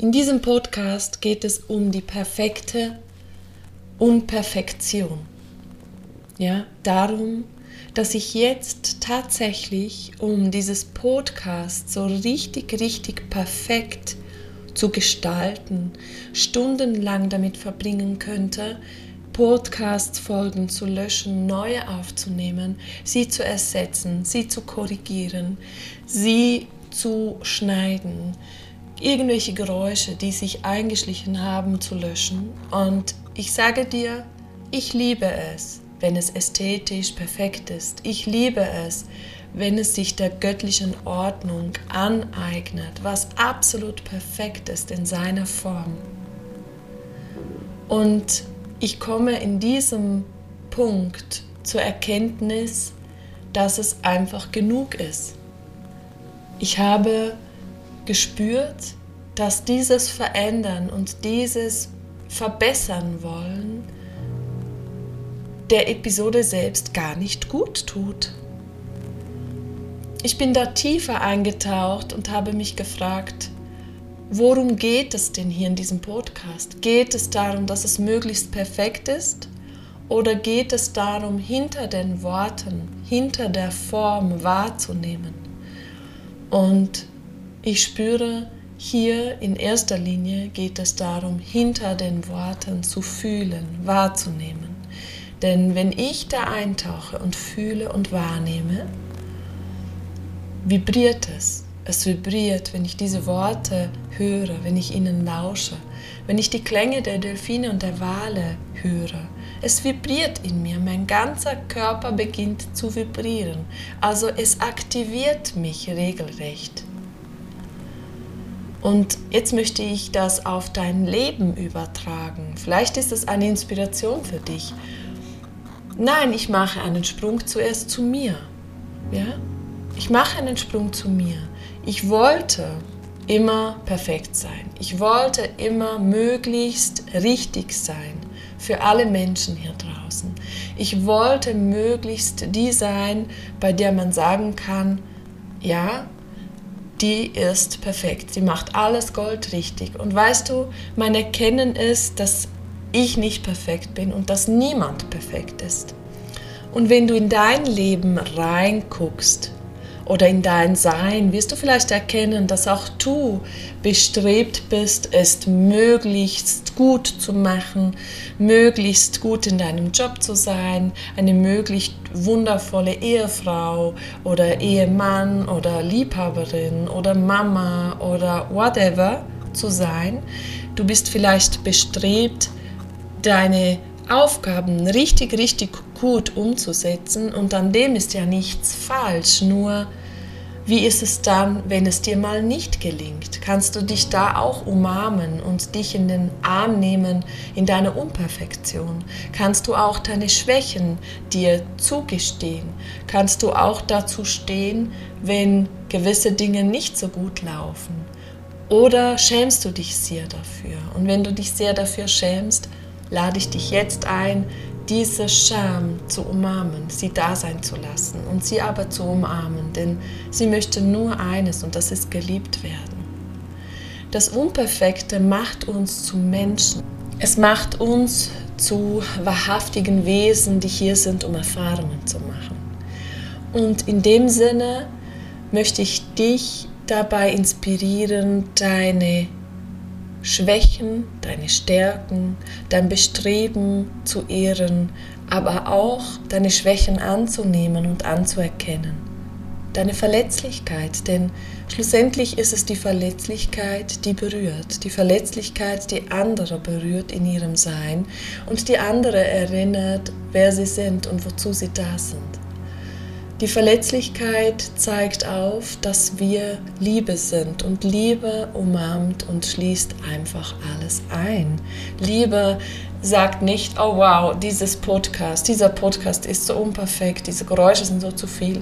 In diesem Podcast geht es um die perfekte Unperfektion. Ja, darum, dass ich jetzt tatsächlich, um dieses Podcast so richtig, richtig perfekt zu gestalten, stundenlang damit verbringen könnte, Podcast-Folgen zu löschen, neue aufzunehmen, sie zu ersetzen, sie zu korrigieren, sie zu schneiden, irgendwelche Geräusche, die sich eingeschlichen haben, zu löschen. Und ich sage dir, ich liebe es, wenn es ästhetisch perfekt ist. Ich liebe es, wenn es sich der göttlichen Ordnung aneignet, was absolut perfekt ist in seiner Form. Und ich komme in diesem Punkt zur Erkenntnis, dass es einfach genug ist. Ich habe gespürt, dass dieses Verändern und dieses Verbessern wollen der Episode selbst gar nicht gut tut. Ich bin da tiefer eingetaucht und habe mich gefragt, worum geht es denn hier in diesem Podcast? Geht es darum, dass es möglichst perfekt ist? Oder geht es darum, hinter den Worten, hinter der Form wahrzunehmen? Und ich spüre, hier in erster Linie geht es darum, hinter den Worten zu fühlen, wahrzunehmen. Denn wenn ich da eintauche und fühle und wahrnehme, vibriert es. Es vibriert, wenn ich diese Worte höre, wenn ich ihnen lausche, wenn ich die Klänge der Delfine und der Wale höre. Es vibriert in mir, mein ganzer Körper beginnt zu vibrieren. Also es aktiviert mich regelrecht. Und jetzt möchte ich das auf dein Leben übertragen. Vielleicht ist es eine Inspiration für dich. Nein, ich mache einen Sprung zuerst zu mir. Ja? Ich mache einen Sprung zu mir. Ich wollte immer perfekt sein. Ich wollte immer möglichst richtig sein für alle Menschen hier draußen. Ich wollte möglichst die sein, bei der man sagen kann, ja, die ist perfekt. Sie macht alles goldrichtig. Und weißt du, mein Erkennen ist, dass ich nicht perfekt bin und dass niemand perfekt ist. Und wenn du in dein Leben reinguckst, oder in dein Sein wirst du vielleicht erkennen, dass auch du bestrebt bist, es möglichst gut zu machen, möglichst gut in deinem Job zu sein, eine möglichst wundervolle Ehefrau oder Ehemann oder Liebhaberin oder Mama oder whatever zu sein. Du bist vielleicht bestrebt, deine Aufgaben richtig, richtig gut umzusetzen und an dem ist ja nichts falsch, nur wie ist es dann, wenn es dir mal nicht gelingt? Kannst du dich da auch umarmen und dich in den Arm nehmen in deiner Unperfektion? Kannst du auch deine Schwächen dir zugestehen? Kannst du auch dazu stehen, wenn gewisse Dinge nicht so gut laufen? Oder schämst du dich sehr dafür? Und wenn du dich sehr dafür schämst, lade ich dich jetzt ein, diese Scham zu umarmen, sie da sein zu lassen und sie aber zu umarmen, denn sie möchte nur eines und das ist geliebt werden. Das Unperfekte macht uns zu Menschen. Es macht uns zu wahrhaftigen Wesen, die hier sind, um Erfahrungen zu machen. Und in dem Sinne möchte ich dich dabei inspirieren, deine Schwächen, deine Stärken, dein Bestreben zu ehren, aber auch deine Schwächen anzunehmen und anzuerkennen. Deine Verletzlichkeit, denn schlussendlich ist es die Verletzlichkeit, die berührt, die Verletzlichkeit, die andere berührt in ihrem Sein und die andere erinnert, wer sie sind und wozu sie da sind. Die Verletzlichkeit zeigt auf, dass wir Liebe sind und Liebe umarmt und schließt einfach alles ein. Liebe sagt nicht, oh wow, dieses Podcast, dieser Podcast ist so unperfekt, diese Geräusche sind so zu viel.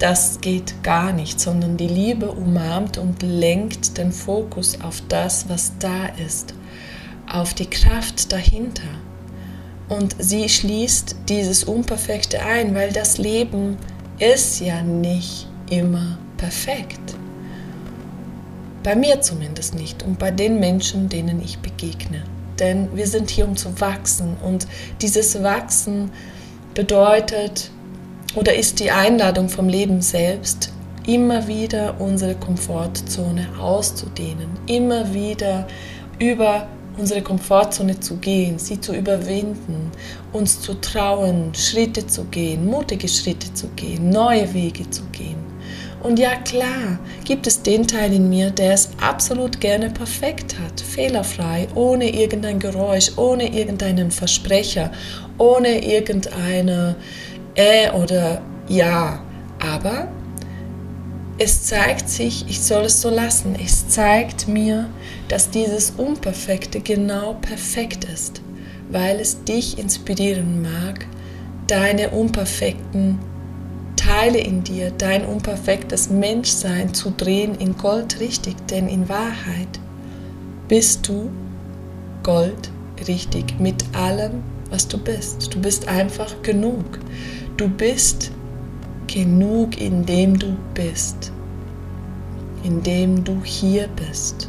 Das geht gar nicht, sondern die Liebe umarmt und lenkt den Fokus auf das, was da ist, auf die Kraft dahinter. Und sie schließt dieses Unperfekte ein, weil das Leben ist ja nicht immer perfekt. Bei mir zumindest nicht und bei den Menschen, denen ich begegne. Denn wir sind hier, um zu wachsen. Und dieses Wachsen bedeutet oder ist die Einladung vom Leben selbst, immer wieder unsere Komfortzone auszudehnen, immer wieder über unsere Komfortzone zu gehen, sie zu überwinden, uns zu trauen, Schritte zu gehen, mutige Schritte zu gehen, neue Wege zu gehen. Und ja klar, gibt es den Teil in mir, der es absolut gerne perfekt hat, fehlerfrei, ohne irgendein Geräusch, ohne irgendeinen Versprecher, ohne irgendeine äh oder ja. Aber es zeigt sich, ich soll es so lassen, es zeigt mir, dass dieses Unperfekte genau perfekt ist, weil es dich inspirieren mag, deine unperfekten Teile in dir, dein unperfektes Menschsein zu drehen in Gold richtig, denn in Wahrheit bist du Gold richtig mit allem, was du bist. Du bist einfach genug. Du bist genug, indem du bist, indem du hier bist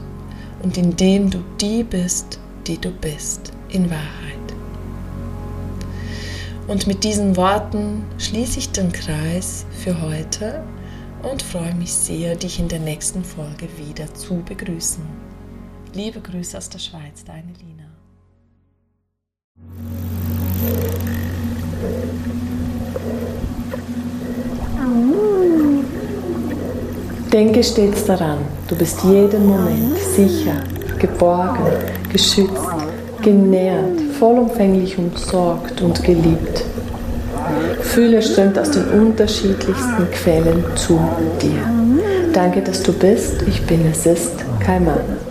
und indem du die bist, die du bist, in Wahrheit. Und mit diesen Worten schließe ich den Kreis für heute und freue mich sehr, dich in der nächsten Folge wieder zu begrüßen. Liebe Grüße aus der Schweiz, deine Lina. Denke stets daran, du bist jeden Moment sicher, geborgen, geschützt, genährt, vollumfänglich umsorgt und geliebt. Fühle strömt aus den unterschiedlichsten Quellen zu dir. Danke, dass du bist. Ich bin, es ist Kaimana.